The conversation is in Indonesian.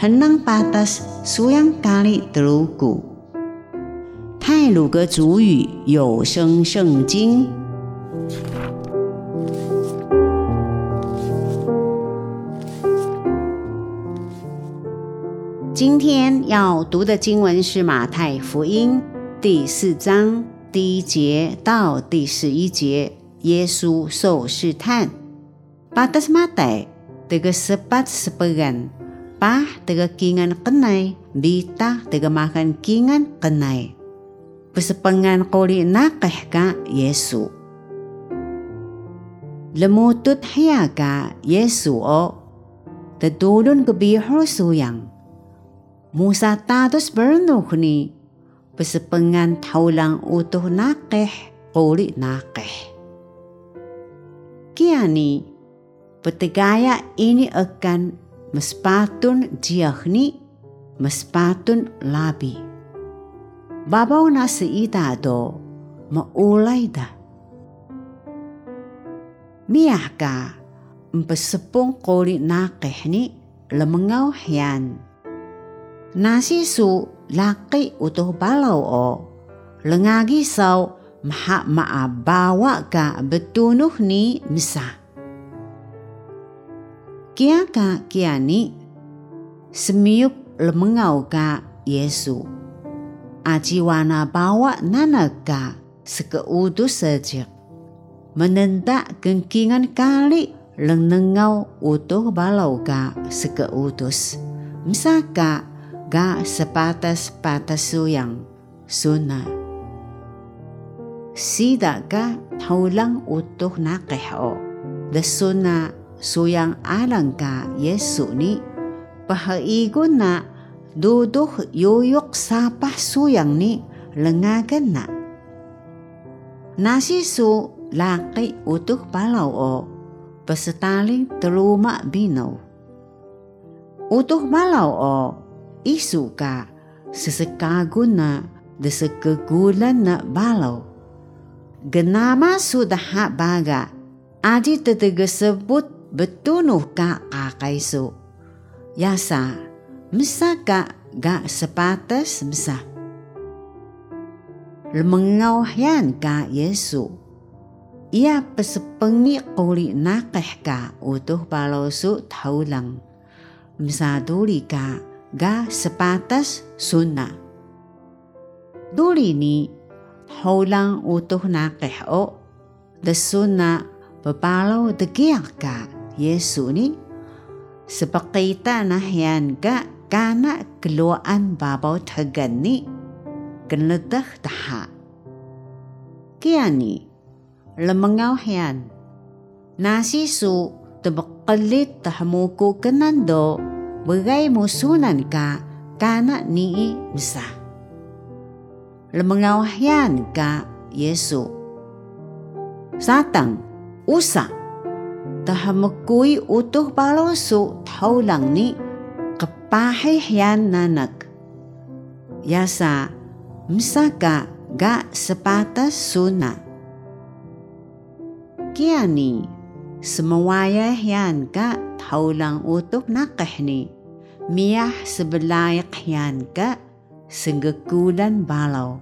henang patas suyang kali telugu。泰鲁格族语有声圣经。今天要读的经文是马太福音第四章第一节到第十一节，耶稣受试探。Patas Mate tega sepat sepegan, pah tega kingan kenai, bita tega makan kingan kenai. Pesepengan koli nakeh ka Yesu. Lemutut hiya ka Yesu o. Tedulun kebihor suyang. Musa tatus bernuh ni. Pesepengan taulang utuh nakeh koli nakeh. Kiani petegaya ini akan mespatun jiahni mespatun labi. Babaw na sa ita do, maulay da. Miyah ka, mpasapong koli nakeh ni lamangaw yan. Nasi su laki utuh balaw o, langagi saw maha maabawa ka betunuh ni misa. Kia ka kia ni, semiyup lemengaw ka Yesu ajiwana bawa nanaka sekeutus saja. Menentak kengkingan kali lenengau utuh balau ka sekeutus. Misaka ga sepatas patas suyang suna. Sida ka taulang utuh nakeho. Desuna suyang alang ka Yesu ni pahaigon na duduk yuyuk sapah suyang ni lengagan na. Nasi su laki utuh palau o pesetaling teruma binaw. Utuh palau o isu ka sesekagun na desekegulan na balau. Genama sudah baga aji tetega sebut betunuh ka kakaisu. Yasa Mesaka ga sepatas mesa. Lemengau yan ka Yesu. Ia pesepengi kuli nakeh ka utuh balosu taulang. Mesa duli ka ga sepatas sunna. Duli ni taulang utuh nakeh o. Desuna bebalo degiak ka Yesu ni. Sepakita nah yan ka kana keluaan babaw tagani kenledah taha. Kiani, lemengaw yan. Nasi su tebakalit tahamuku kenando bagay musunan ka kana ni misa. Lemengaw yan ka Yesu. Satang, usa, tahamakui utuh balosu taulang ni pahihyan nanak. Yasa, msaka ga sepatas suna. Kiani, semawaya yan ka taulang utuh nakahni. Miyah sebelayak yan ka senggakulan balau.